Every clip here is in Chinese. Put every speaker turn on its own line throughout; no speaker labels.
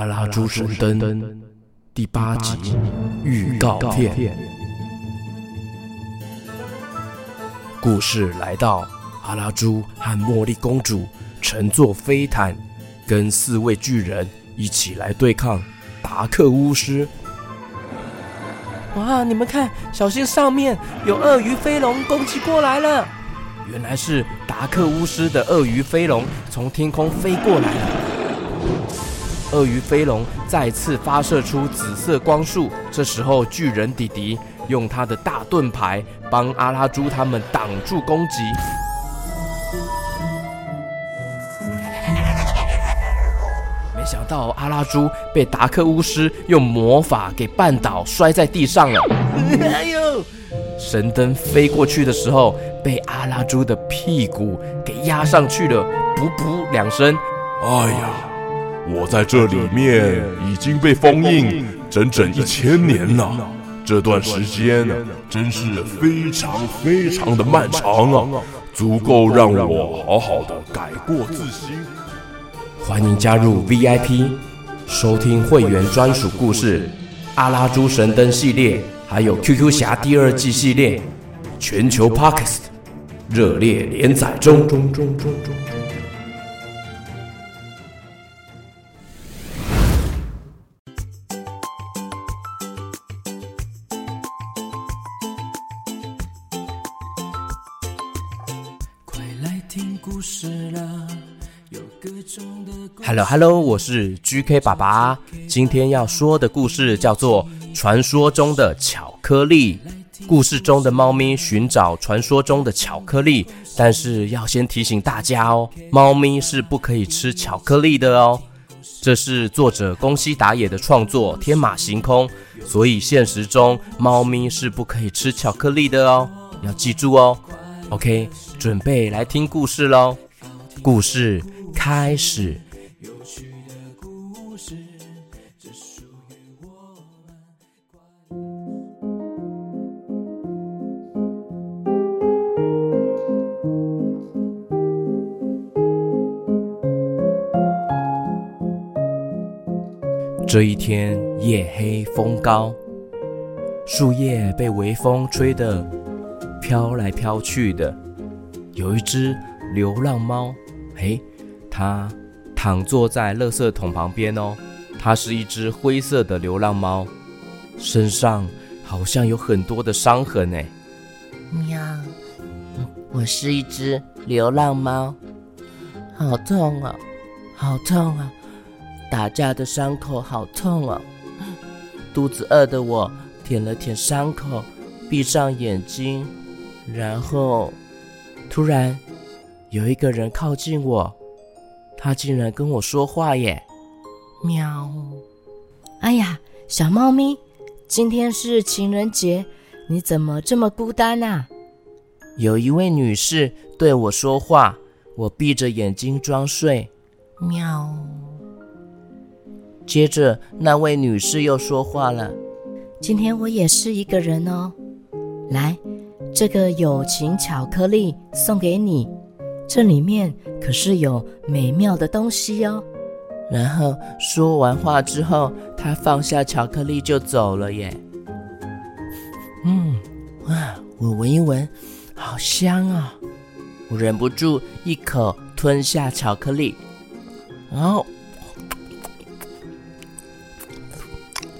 阿拉猪神灯第八集预告片。故事来到阿拉朱和茉莉公主乘坐飞毯，跟四位巨人一起来对抗达克巫师。
哇！你们看，小心上面有鳄鱼飞龙攻击过来了。
原来是达克巫师的鳄鱼飞龙从天空飞过来了。鳄鱼飞龙再次发射出紫色光束，这时候巨人弟弟用他的大盾牌帮阿拉猪他们挡住攻击。没想到阿拉猪被达克巫师用魔法给绊倒，摔在地上了。哎呦！神灯飞过去的时候，被阿拉猪的屁股给压上去了，噗噗两声。
哎呀！我在这里面已经被封印整整一千年了，这段时间真是非常非常的漫长啊，足够让我好好的改过自新。
欢迎加入 VIP，收听会员专属故事《阿拉猪神灯》系列，还有《QQ 侠》第二季系列，全球 Podcast 热烈连载中。中中中中故事了，有各种的 Hello Hello，我是 GK 爸爸。今天要说的故事叫做《传说中的巧克力》。故事中的猫咪寻找传说中的巧克力，但是要先提醒大家哦，猫咪是不可以吃巧克力的哦。这是作者宫西达也的创作，天马行空，所以现实中猫咪是不可以吃巧克力的哦，要记住哦。OK，准备来听故事喽！故事开始。这一天夜黑风高，树叶被微风吹得。飘来飘去的，有一只流浪猫，嘿，它躺坐在垃圾桶旁边哦。它是一只灰色的流浪猫，身上好像有很多的伤痕哎。
喵，我是一只流浪猫，好痛啊，好痛啊！打架的伤口好痛啊！肚子饿的我舔了舔伤口，闭上眼睛。然后，突然有一个人靠近我，他竟然跟我说话耶！
喵！哎呀，小猫咪，今天是情人节，你怎么这么孤单啊？
有一位女士对我说话，我闭着眼睛装睡。
喵！
接着那位女士又说话了：“
今天我也是一个人哦，来。”这个友情巧克力送给你，这里面可是有美妙的东西哦。
然后说完话之后，他放下巧克力就走了耶。嗯，哇，我闻一闻，好香啊！我忍不住一口吞下巧克力，然后，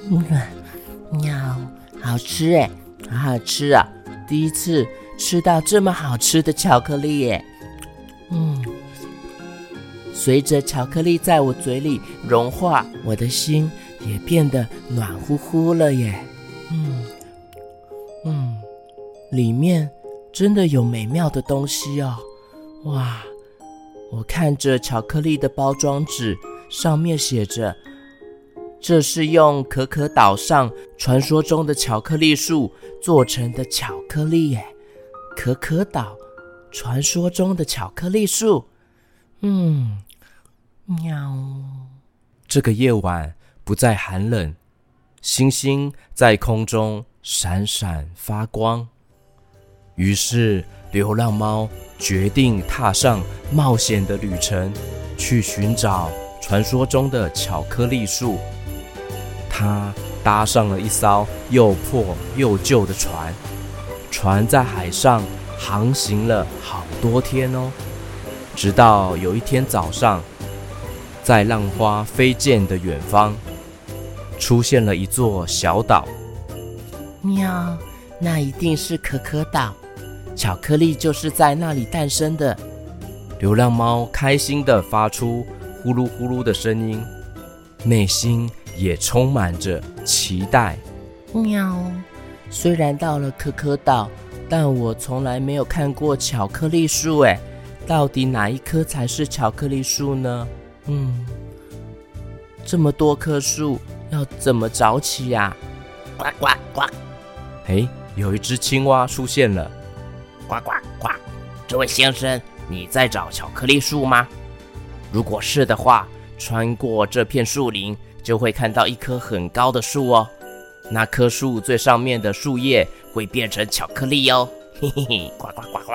嗯，喵，好吃哎，好好吃啊！第一次吃到这么好吃的巧克力耶，嗯，随着巧克力在我嘴里融化，我的心也变得暖乎乎了耶，嗯嗯，里面真的有美妙的东西哦，哇！我看着巧克力的包装纸，上面写着。这是用可可岛上传说中的巧克力树做成的巧克力耶！可可岛，传说中的巧克力树，嗯，喵。
这个夜晚不再寒冷，星星在空中闪闪发光。于是，流浪猫决定踏上冒险的旅程，去寻找。传说中的巧克力树。他搭上了一艘又破又旧的船，船在海上航行了好多天哦，直到有一天早上，在浪花飞溅的远方，出现了一座小岛。
喵，那一定是可可岛，巧克力就是在那里诞生的。
流浪猫开心地发出呼噜呼噜的声音，内心也充满着期待。
喵，虽然到了可可岛，但我从来没有看过巧克力树。哎，到底哪一棵才是巧克力树呢？嗯，这么多棵树，要怎么找起呀？呱呱呱！
哎，有一只青蛙出现了。
呱呱呱！这位先生，你在找巧克力树吗？如果是的话，穿过这片树林，就会看到一棵很高的树哦。那棵树最上面的树叶会变成巧克力哦。嘿嘿嘿！呱呱呱呱！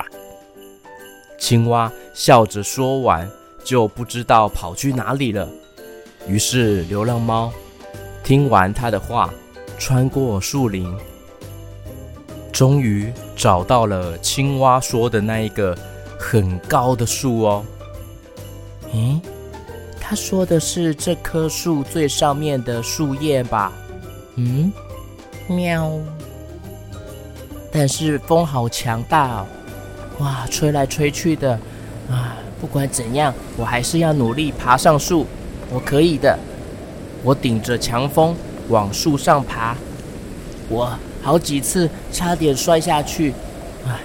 青蛙笑着说完，就不知道跑去哪里了。于是流浪猫听完他的话，穿过树林。终于找到了青蛙说的那一个很高的树哦。
诶，他说的是这棵树最上面的树叶吧？嗯，喵。但是风好强大哦，哇，吹来吹去的啊！不管怎样，我还是要努力爬上树。我可以的。我顶着强风往树上爬。我。好几次差点摔下去，哎，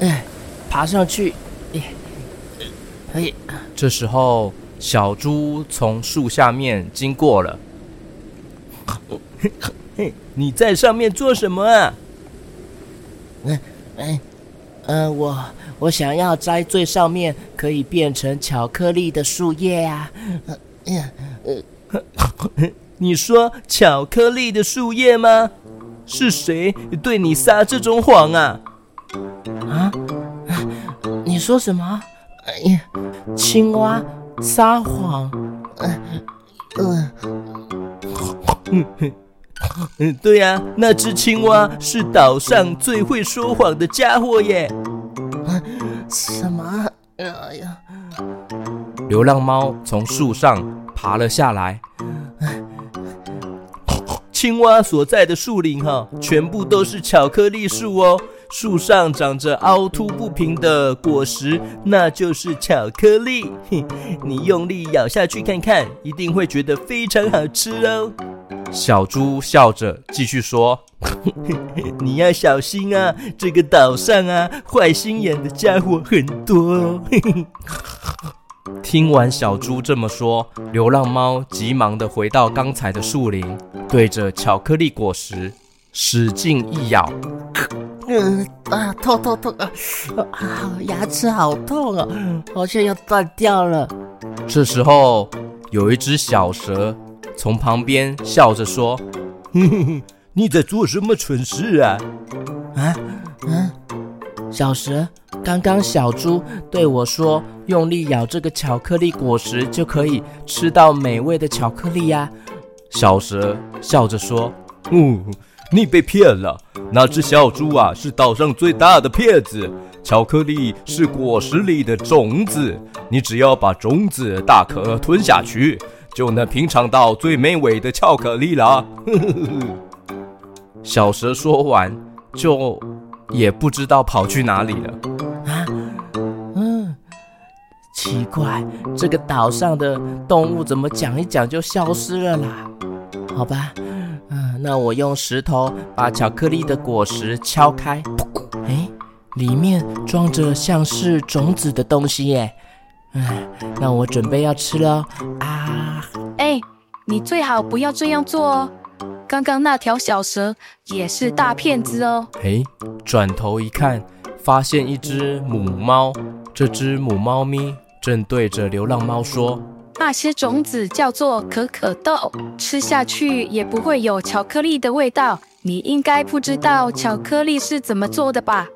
哎，爬上去，哎，哎。
这时候，小猪从树下面经过了。
你在上面做什么啊？
嗯嗯呃，我我想要摘最上面可以变成巧克力的树叶呀。嗯
嗯，你说巧克力的树叶吗？是谁对你撒这种谎啊？
啊？你说什么？哎呀，青蛙撒谎？嗯
嗯对呀，那只青蛙是岛上最会说谎的家伙耶。
什么？哎呀！
流浪猫从树上爬了下来。
青蛙所在的树林哈，全部都是巧克力树哦。树上长着凹凸不平的果实，那就是巧克力。你用力咬下去看看，一定会觉得非常好吃哦。
小猪笑着继续说：“
你要小心啊，这个岛上啊，坏心眼的家伙很多哦。”
听完小猪这么说，流浪猫急忙地回到刚才的树林，对着巧克力果实使劲一咬，
嗯啊，痛痛痛啊！啊，牙齿好痛啊，好像要断掉了。
这时候，有一只小蛇从旁边笑着说：“
哼哼哼，你在做什么蠢事啊？”
啊，嗯，小蛇。刚刚小猪对我说：“用力咬这个巧克力果实，就可以吃到美味的巧克力呀。”
小蛇笑着说：“
嗯，你被骗了。那只小猪啊，是岛上最大的骗子。巧克力是果实里的种子，你只要把种子大颗吞下去，就能品尝到最美味的巧克力了。”呵呵呵。
小蛇说完，就也不知道跑去哪里了。啊？
嗯奇怪，这个岛上的动物怎么讲一讲就消失了啦？好吧，那我用石头把巧克力的果实敲开，哎，里面装着像是种子的东西耶。哎，那我准备要吃了啊！
哎，你最好不要这样做哦。刚刚那条小蛇也是大骗子哦。
哎，转头一看，发现一只母猫，这只母猫咪。正对着流浪猫说：“
那些种子叫做可可豆，吃下去也不会有巧克力的味道。你应该不知道巧克力是怎么做的吧？”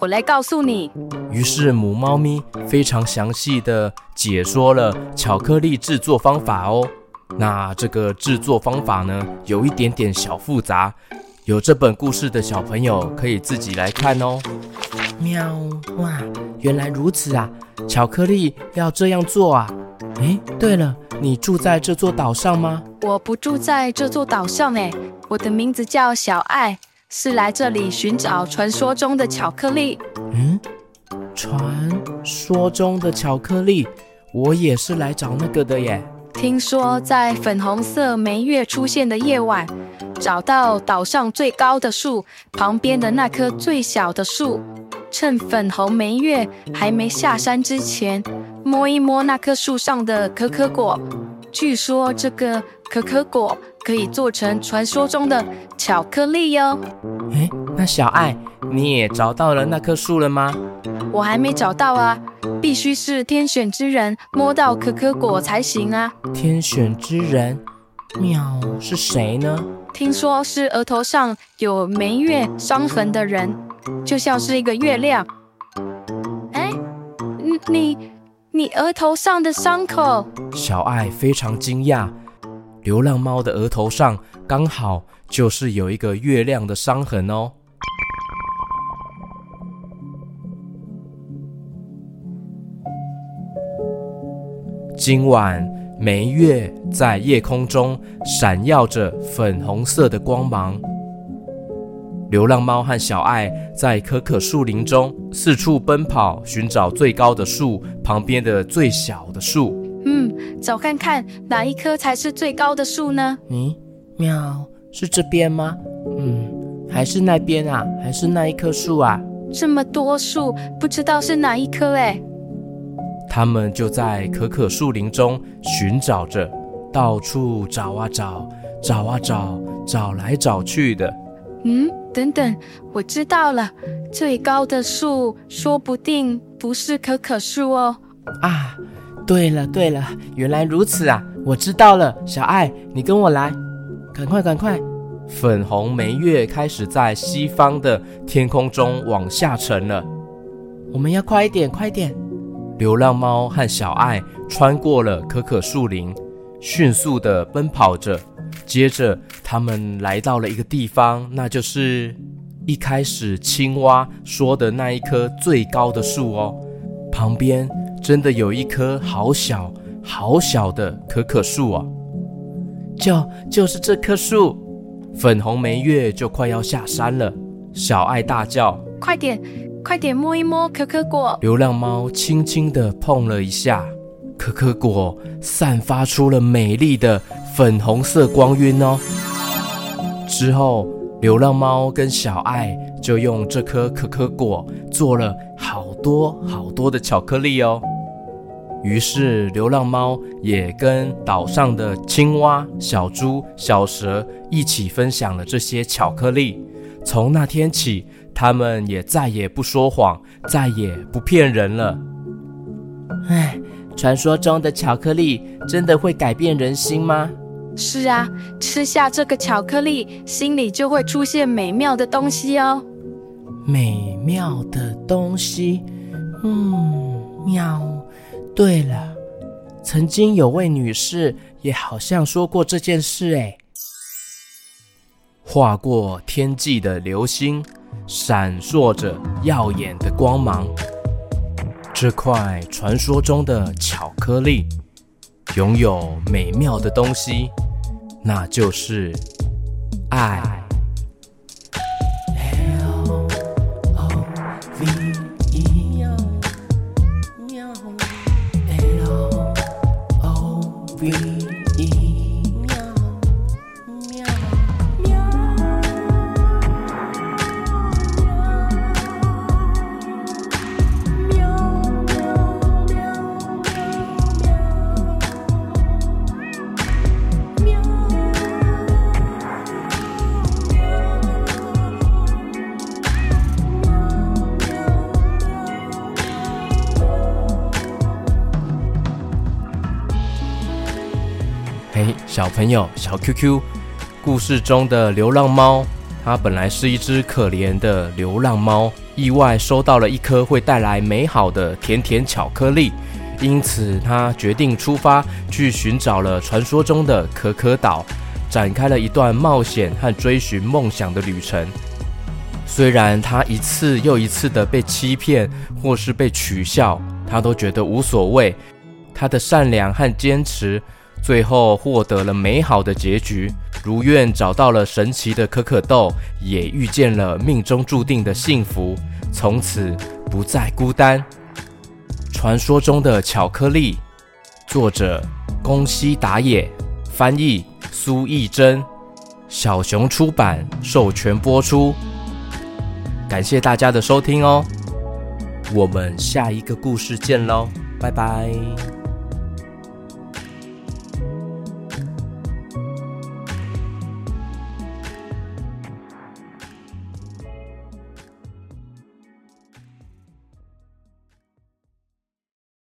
我来告诉你。
于是母猫咪非常详细的解说了巧克力制作方法哦。那这个制作方法呢，有一点点小复杂，有这本故事的小朋友可以自己来看哦。
喵，哇，原来如此啊！巧克力要这样做啊？诶，对了，你住在这座岛上吗？
我不住在这座岛上诶，我的名字叫小爱，是来这里寻找传说中的巧克力。
嗯，传说中的巧克力，我也是来找那个的耶。
听说在粉红色梅月出现的夜晚，找到岛上最高的树旁边的那棵最小的树，趁粉红梅月还没下山之前，摸一摸那棵树上的可可果。据说这个可可果可以做成传说中的巧克力哟。
诶，那小爱，你也找到了那棵树了吗？
我还没找到啊，必须是天选之人摸到可可果才行啊。
天选之人，喵，是谁呢？
听说是额头上有梅月伤痕的人，就像是一个月亮。哎，你你额头上的伤口？
小爱非常惊讶，流浪猫的额头上刚好就是有一个月亮的伤痕哦。今晚，梅月在夜空中闪耀着粉红色的光芒。流浪猫和小爱在可可树林中四处奔跑，寻找最高的树旁边的最小的树。
嗯，找看看哪一棵才是最高的树呢？
嗯，喵，是这边吗？嗯，还是那边啊？还是那一棵树啊？
这么多树，不知道是哪一棵哎。
他们就在可可树林中寻找着，到处找啊找，找啊找，找来找去的。
嗯，等等，我知道了，最高的树说不定不是可可树哦。
啊，对了对了，原来如此啊！我知道了，小爱，你跟我来，赶快赶快！
粉红梅月开始在西方的天空中往下沉了，
我们要快一点，快一点！
流浪猫和小爱穿过了可可树林，迅速地奔跑着。接着，他们来到了一个地方，那就是一开始青蛙说的那一棵最高的树哦。旁边真的有一棵好小好小的可可树啊！
就就是这棵树，
粉红梅月就快要下山了。小爱大叫：“
快点！”快点摸一摸可可果。
流浪猫轻轻地碰了一下可可果，散发出了美丽的粉红色光晕哦。之后，流浪猫跟小爱就用这颗可可果做了好多好多的巧克力哦。于是，流浪猫也跟岛上的青蛙、小猪、小蛇一起分享了这些巧克力。从那天起，他们也再也不说谎，再也不骗人了。
唉，传说中的巧克力真的会改变人心吗？
是啊，吃下这个巧克力，心里就会出现美妙的东西哦。
美妙的东西，嗯，喵。对了，曾经有位女士也好像说过这件事，哎。
划过天际的流星，闪烁着耀眼的光芒。这块传说中的巧克力，拥有美妙的东西，那就是爱。小朋友，小 QQ，故事中的流浪猫，它本来是一只可怜的流浪猫，意外收到了一颗会带来美好的甜甜巧克力，因此他决定出发去寻找了传说中的可可岛，展开了一段冒险和追寻梦想的旅程。虽然他一次又一次的被欺骗或是被取笑，他都觉得无所谓。他的善良和坚持，最后获得了美好的结局，如愿找到了神奇的可可豆，也遇见了命中注定的幸福，从此不再孤单。传说中的巧克力，作者宫西达也，翻译苏懿祯，小熊出版授权播出。感谢大家的收听哦，我们下一个故事见喽，拜拜。